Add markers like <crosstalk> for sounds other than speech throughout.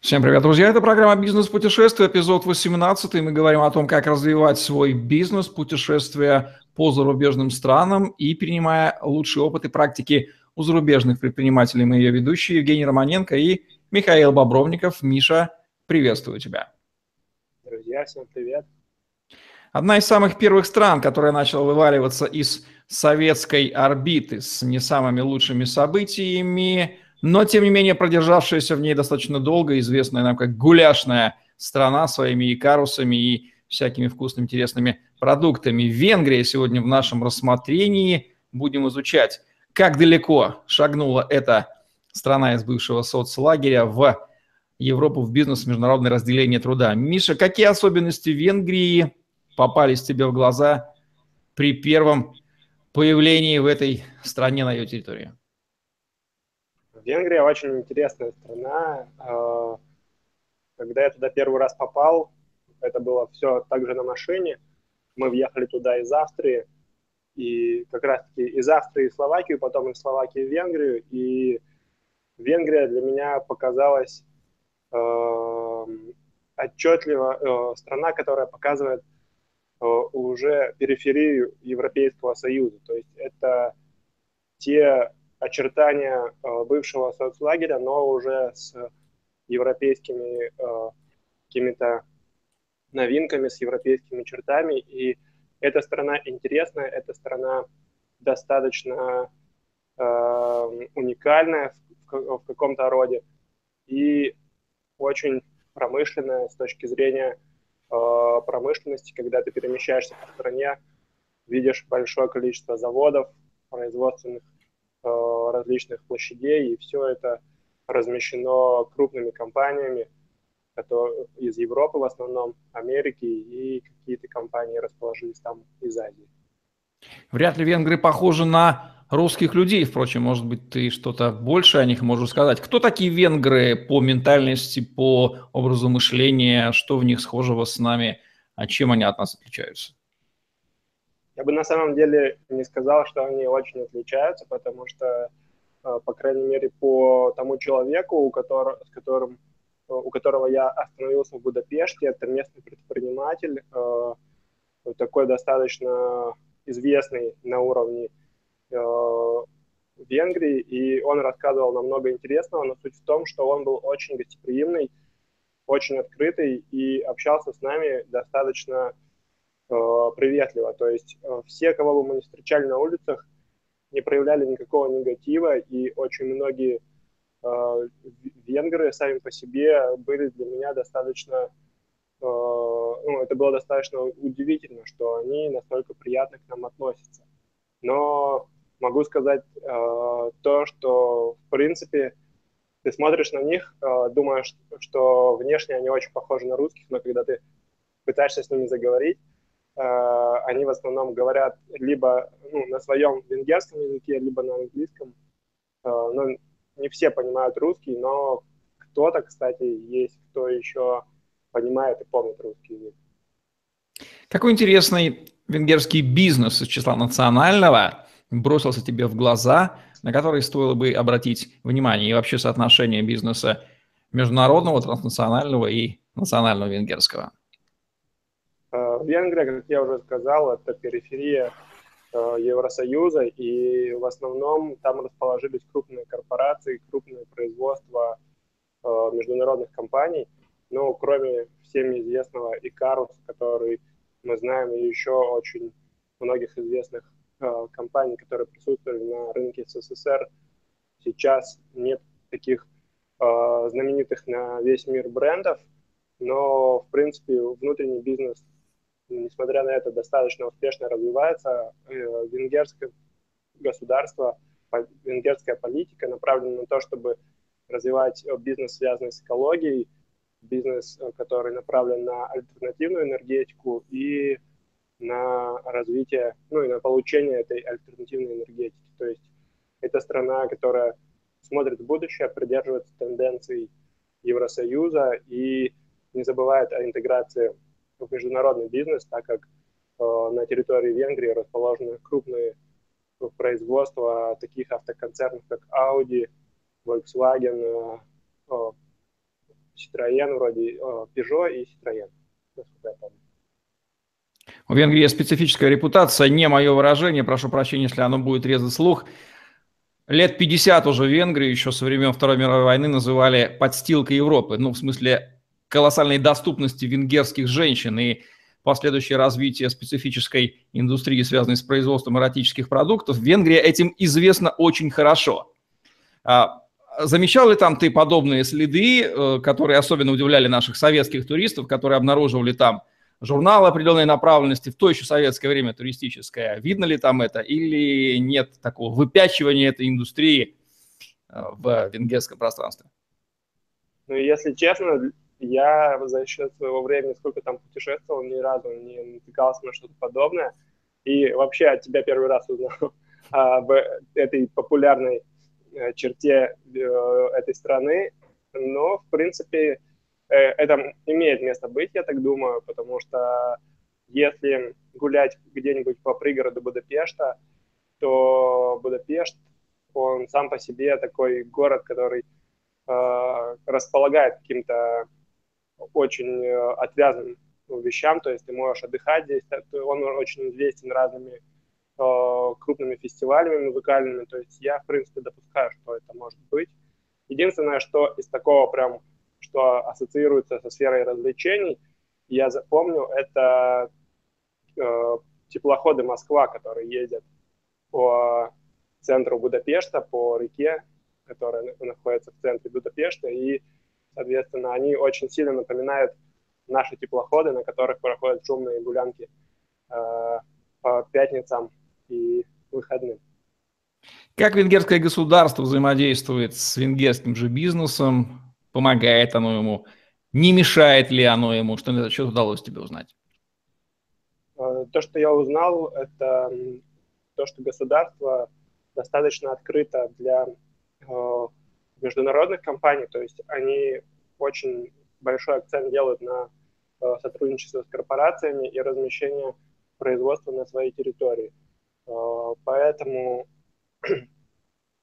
Всем привет, друзья! Это программа «Бизнес-путешествие», эпизод 18. Мы говорим о том, как развивать свой бизнес, путешествия по зарубежным странам и перенимая лучшие опыты практики у зарубежных предпринимателей. Мы ее ведущие Евгений Романенко и Михаил Бобровников. Миша, приветствую тебя. Друзья, всем привет. Одна из самых первых стран, которая начала вываливаться из советской орбиты с не самыми лучшими событиями – но, тем не менее, продержавшаяся в ней достаточно долго, известная нам как гуляшная страна своими и карусами, и всякими вкусными, интересными продуктами. Венгрия сегодня в нашем рассмотрении будем изучать, как далеко шагнула эта страна из бывшего соцлагеря в Европу, в бизнес, международное разделение труда. Миша, какие особенности Венгрии попались тебе в глаза при первом появлении в этой стране на ее территории? Венгрия очень интересная страна. А, когда я туда первый раз попал, это было все также на машине. Мы въехали туда из Австрии, и как раз-таки из Австрии в Словакию, потом из Словакии в Венгрию. И Венгрия для меня показалась э, отчетливо э, страна, которая показывает э, уже периферию Европейского Союза. То есть это те очертания э, бывшего соцлагеря, но уже с европейскими э, какими-то новинками, с европейскими чертами. И эта страна интересная, эта страна достаточно э, уникальная в, каком-то роде и очень промышленная с точки зрения промышленности, когда ты перемещаешься по стране, видишь большое количество заводов, производственных различных площадей, и все это размещено крупными компаниями которые, из Европы в основном, Америки, и какие-то компании расположились там из Азии. Вряд ли венгры похожи на русских людей, впрочем, может быть, ты что-то больше о них можешь сказать. Кто такие венгры по ментальности, по образу мышления, что в них схожего с нами, а чем они от нас отличаются? Я бы на самом деле не сказал, что они очень отличаются, потому что, э, по крайней мере, по тому человеку, у которого, с которым, э, у которого я остановился в Будапеште, это местный предприниматель, э, такой достаточно известный на уровне Венгрии, и он рассказывал нам много интересного, но суть в том, что он был очень гостеприимный, очень открытый и общался с нами достаточно приветливо. То есть э, все, кого бы мы не встречали на улицах, не проявляли никакого негатива, и очень многие э, венгры сами по себе были для меня достаточно, ну, это было достаточно удивительно, что они настолько приятно к нам относятся. Но могу сказать то, что, в принципе, ты смотришь на них, думаешь, что внешне они очень похожи на русских, но когда ты пытаешься с ними заговорить, Э, они в основном говорят либо ну, на своем венгерском языке, либо на английском. Э, но не все понимают русский, но кто-то, кстати, есть, кто еще понимает и помнит русский язык. Какой интересный венгерский бизнес из числа национального бросился тебе в глаза, на который стоило бы обратить внимание, и вообще соотношение бизнеса международного, транснационального и национального венгерского? Венгрия, как я уже сказал, это периферия э, Евросоюза, и в основном там расположились крупные корпорации, крупные производства э, международных компаний. Но кроме всем известного Икарус, который мы знаем, и еще очень многих известных э, компаний, которые присутствовали на рынке СССР, сейчас нет таких знаменитых на весь мир брендов, но, в принципе, внутренний бизнес несмотря на это, достаточно успешно развивается. Э, венгерское государство, венгерская политика направлена на то, чтобы развивать э, бизнес, связанный с экологией, бизнес, э, который направлен на альтернативную энергетику и на развитие, ну и на получение этой альтернативной энергетики. То есть это страна, которая смотрит в будущее, придерживается тенденций Евросоюза и не забывает о интеграции в международный бизнес, так как э, на территории Венгрии расположены крупные производства таких автоконцернов, как Audi, Volkswagen, э, Citroën вроде, Peugeot и Citroën, насколько я помню. У Венгрии специфическая репутация, не мое выражение, прошу прощения, если оно будет резать слух. Лет 50 уже Венгрию, еще со времен Второй мировой войны, называли подстилкой Европы. Ну, в смысле колоссальной доступности венгерских женщин и последующее развитие специфической индустрии, связанной с производством эротических продуктов. Венгрия этим известна очень хорошо. А, замечал ли там ты подобные следы, э, которые особенно удивляли наших советских туристов, которые обнаруживали там журналы определенной направленности в то еще советское время туристическое? Видно ли там это или нет такого выпячивания этой индустрии э, в венгерском пространстве? Ну, если честно, я за счет своего времени, сколько там путешествовал, ни разу не натыкался на что-то подобное. И вообще от тебя первый раз узнал <laughs> об этой популярной э, черте э, этой страны. Но, в принципе, э, это имеет место быть, я так думаю, потому что если гулять где-нибудь по пригороду Будапешта, то Будапешт, он сам по себе такой город, который э, располагает каким-то очень э, отвязан вещам, то есть ты можешь отдыхать здесь, он очень известен разными э, крупными фестивалями музыкальными, то есть я, в принципе, допускаю, что это может быть. Единственное, что из такого прям, что ассоциируется со сферой развлечений, я запомню, это э, теплоходы Москва, которые ездят по центру Будапешта, по реке, которая находится в центре Будапешта, и Соответственно, они очень сильно напоминают наши теплоходы, на которых проходят шумные гулянки э, по пятницам и выходным. Как венгерское государство взаимодействует с венгерским же бизнесом? Помогает оно ему? Не мешает ли оно ему? Что на этот счет удалось тебе узнать? Э, то, что я узнал, это то, что государство достаточно открыто для э, международных компаний, то есть они очень большой акцент делают на э, сотрудничество с корпорациями и размещение производства на своей территории. Э, поэтому э,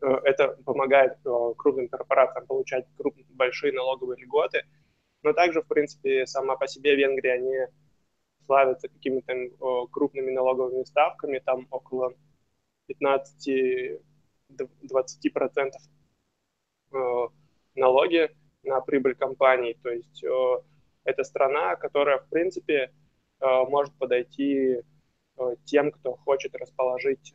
это помогает крупным корпорациям получать крупные, большие налоговые льготы, но также, в принципе, сама по себе Венгрия не славится какими-то крупными налоговыми ставками, там около 15-20% Э, налоги на прибыль компаний. То есть э, это страна, которая, в принципе, э, может подойти тем, кто хочет расположить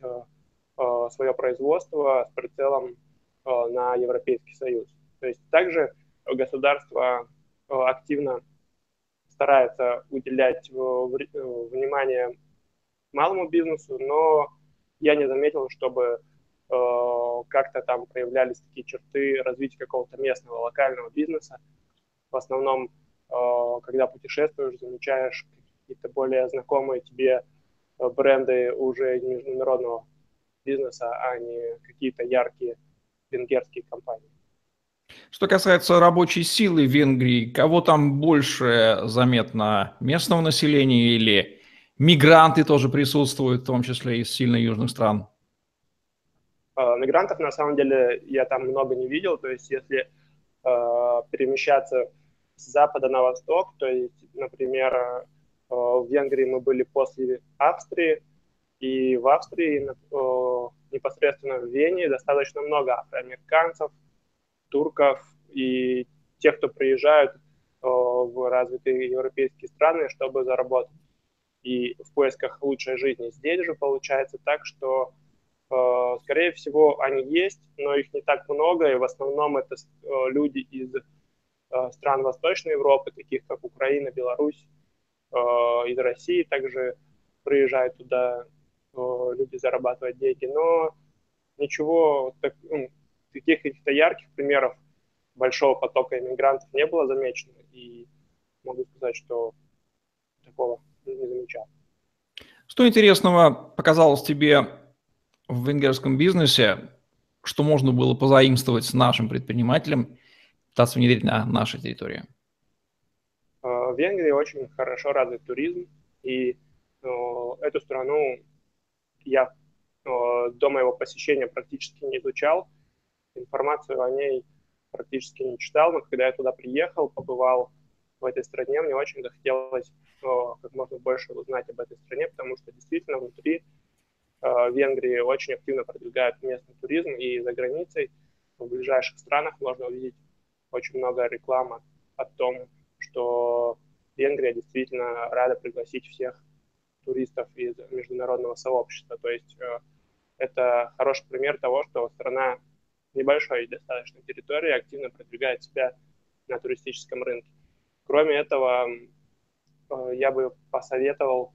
свое производство с прицелом на Европейский Союз. То есть также государство активно старается уделять внимание малому бизнесу, но я не заметил, чтобы Э, как-то там проявлялись такие черты развития какого-то местного локального бизнеса. В основном, э, когда путешествуешь, замечаешь какие-то более знакомые тебе э, бренды уже международного бизнеса, а не какие-то яркие венгерские компании. Что касается рабочей силы в Венгрии, кого там больше заметно? Местного населения или мигранты тоже присутствуют, в том числе из сильно южных стран? Э, мигрантов, на самом деле, я там много не видел. То есть, если э, перемещаться с запада на восток, то есть, например, э, в Венгрии мы были после Австрии, и в Австрии э, непосредственно в Вене достаточно много афроамериканцев, турков и тех, кто приезжают э, в развитые европейские страны, чтобы заработать. И в поисках лучшей жизни здесь же получается так, что Э, скорее всего, они есть, но их не так много, и в основном это э, люди из э, стран Восточной Европы, таких как Украина, Беларусь, из России также приезжают туда люди зарабатывать деньги, но ничего, так, ну, таких каких-то ярких примеров большого потока иммигрантов не было замечено, и могу сказать, что такого не замечал. Что интересного показалось тебе в венгерском бизнесе, что можно было позаимствовать с нашим предпринимателем, пытаться внедрить на нашей территории? А, в Венгрии очень хорошо развит туризм, и ну, эту страну я ну, до моего посещения практически не изучал. Информацию о ней практически не читал, но когда я туда приехал, побывал в этой стране, мне очень захотелось о, как можно больше узнать об этой стране, потому что действительно внутри э, Венгрии очень активно продвигают местный туризм, и за границей в ближайших странах можно увидеть очень много рекламы о том, что Венгрия действительно рада пригласить всех туристов из международного сообщества. То есть э, это хороший пример того, что страна небольшой достаточно территории активно продвигает себя на туристическом рынке. Кроме этого, э, я бы посоветовал,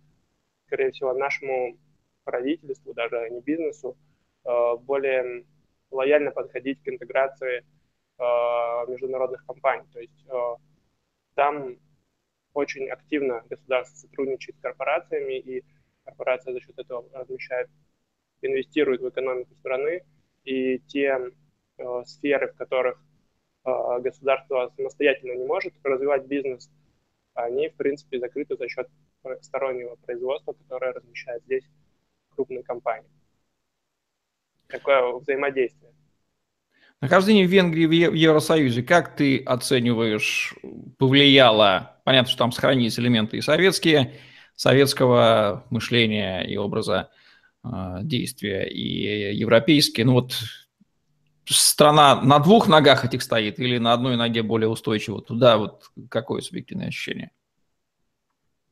скорее всего, нашему правительству, даже не бизнесу, э, более лояльно подходить к интеграции международных компаний. То есть там очень активно государство сотрудничает с корпорациями, и корпорация за счет этого размещает, инвестирует в экономику страны, и те э, сферы, в которых э, государство самостоятельно не может развивать бизнес, они, в принципе, закрыты за счет стороннего производства, которое размещает здесь крупные компании. Такое взаимодействие. Нахождение Венгрии в Евросоюзе, как ты оцениваешь, повлияло, понятно, что там сохранились элементы и советские, советского мышления и образа э, действия, и европейские, ну вот страна на двух ногах этих стоит или на одной ноге более устойчиво? Туда вот какое субъективное ощущение?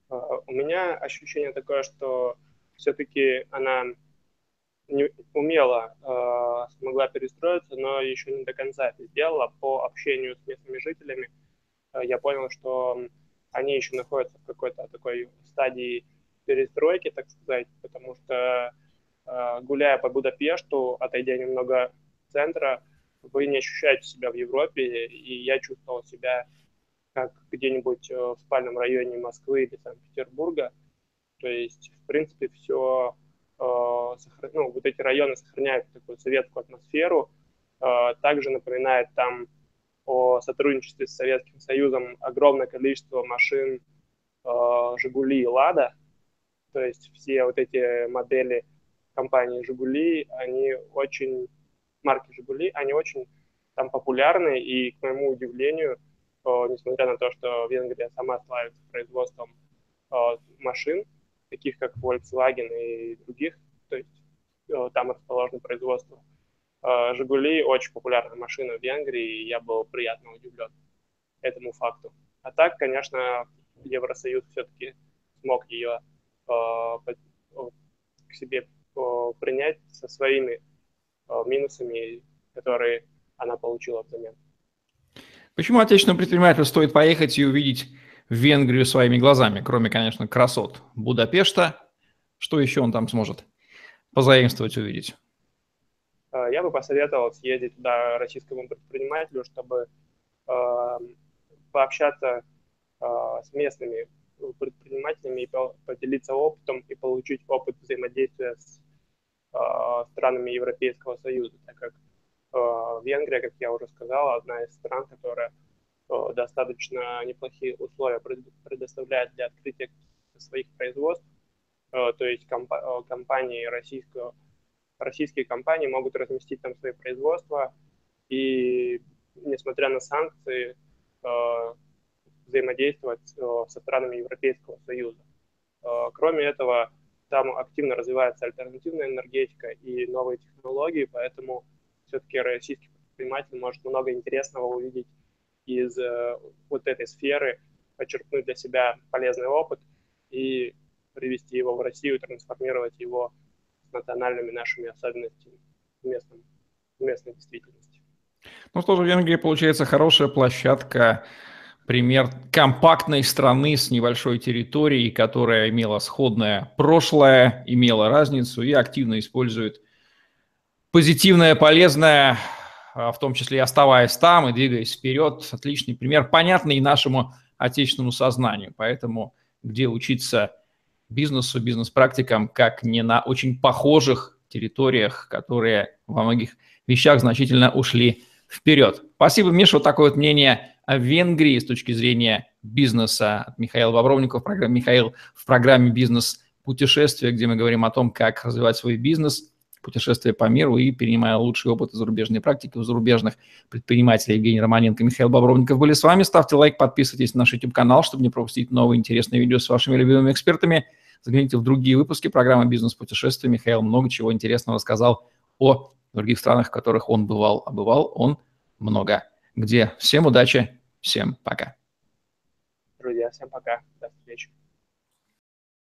А, у меня ощущение такое, что все-таки она не, умело э, смогла перестроиться, но еще не до конца это сделала. По общению с местными жителями э, я понял, что они еще находятся в какой-то такой стадии перестройки, так сказать, потому что э, гуляя по Будапешту, отойдя немного центра, вы не ощущаете себя в Европе, и я чувствовал себя как где-нибудь э, в спальном районе Москвы или Санкт-Петербурга. То есть, в принципе, все Э, ну, вот эти районы сохраняют такую советскую атмосферу. Э, также напоминает там о сотрудничестве с Советским Союзом огромное количество машин э, «Жигули» и «Лада». То есть все вот эти модели компании «Жигули», они очень, марки «Жигули», они очень там популярны, и, к моему удивлению, несмотря на то, что Венгрия сама славится производством машин, таких как Volkswagen и других, то есть э, там расположено производство. Э, Жигули очень популярная машина в Венгрии, и я был приятно удивлен этому факту. А так, конечно, Евросоюз все-таки смог ее э, к себе принять со своими минусами, которые она получила взамен. Почему отечественному предпринимателю стоит поехать и увидеть Венгрию своими глазами, кроме, конечно, красот Будапешта. Что еще он там сможет позаимствовать, увидеть? А, я бы посоветовал съездить туда российскому предпринимателю, чтобы э, пообщаться э, с местными предпринимателями и поделиться опытом и получить опыт взаимодействия с э, странами Европейского Союза, так как э, Венгрия, как я уже сказал, одна из стран, которая достаточно неплохие условия предоставляет для открытия своих производств. Э, то есть э, компании российского, российские компании могут разместить там свои производства и, несмотря на санкции, э, взаимодействовать со странами Европейского Союза. Кроме этого, там активно развивается альтернативная энергетика и новые технологии, поэтому все-таки российский предприниматель может много интересного увидеть из э, вот этой сферы, почерпнуть для себя полезный опыт и привести его в Россию, трансформировать его с национальными нашими особенностями в, местном, в местной действительности. Ну что же, Венгрии получается хорошая площадка, пример компактной страны с небольшой территорией, которая имела сходное прошлое, имела разницу и активно использует позитивное, полезное в том числе оставаясь там и двигаясь вперед. Отличный пример, понятный нашему отечественному сознанию. Поэтому где учиться бизнесу, бизнес-практикам, как не на очень похожих территориях, которые во многих вещах значительно ушли вперед. Спасибо, Миша. Вот такое вот мнение о Венгрии с точки зрения бизнеса от Михаила Бобровникова в программе «Михаил» в программе «Бизнес путешествия», где мы говорим о том, как развивать свой бизнес путешествуя по миру и перенимая лучший опыт зарубежной практики у зарубежных предпринимателей. Евгений Романенко, Михаил Бобровников были с вами. Ставьте лайк, подписывайтесь на наш YouTube-канал, чтобы не пропустить новые интересные видео с вашими любимыми экспертами. Загляните в другие выпуски программы «Бизнес-путешествия». Михаил много чего интересного рассказал о других странах, в которых он бывал. А бывал он много где. Всем удачи, всем пока. Друзья, всем пока. До встречи.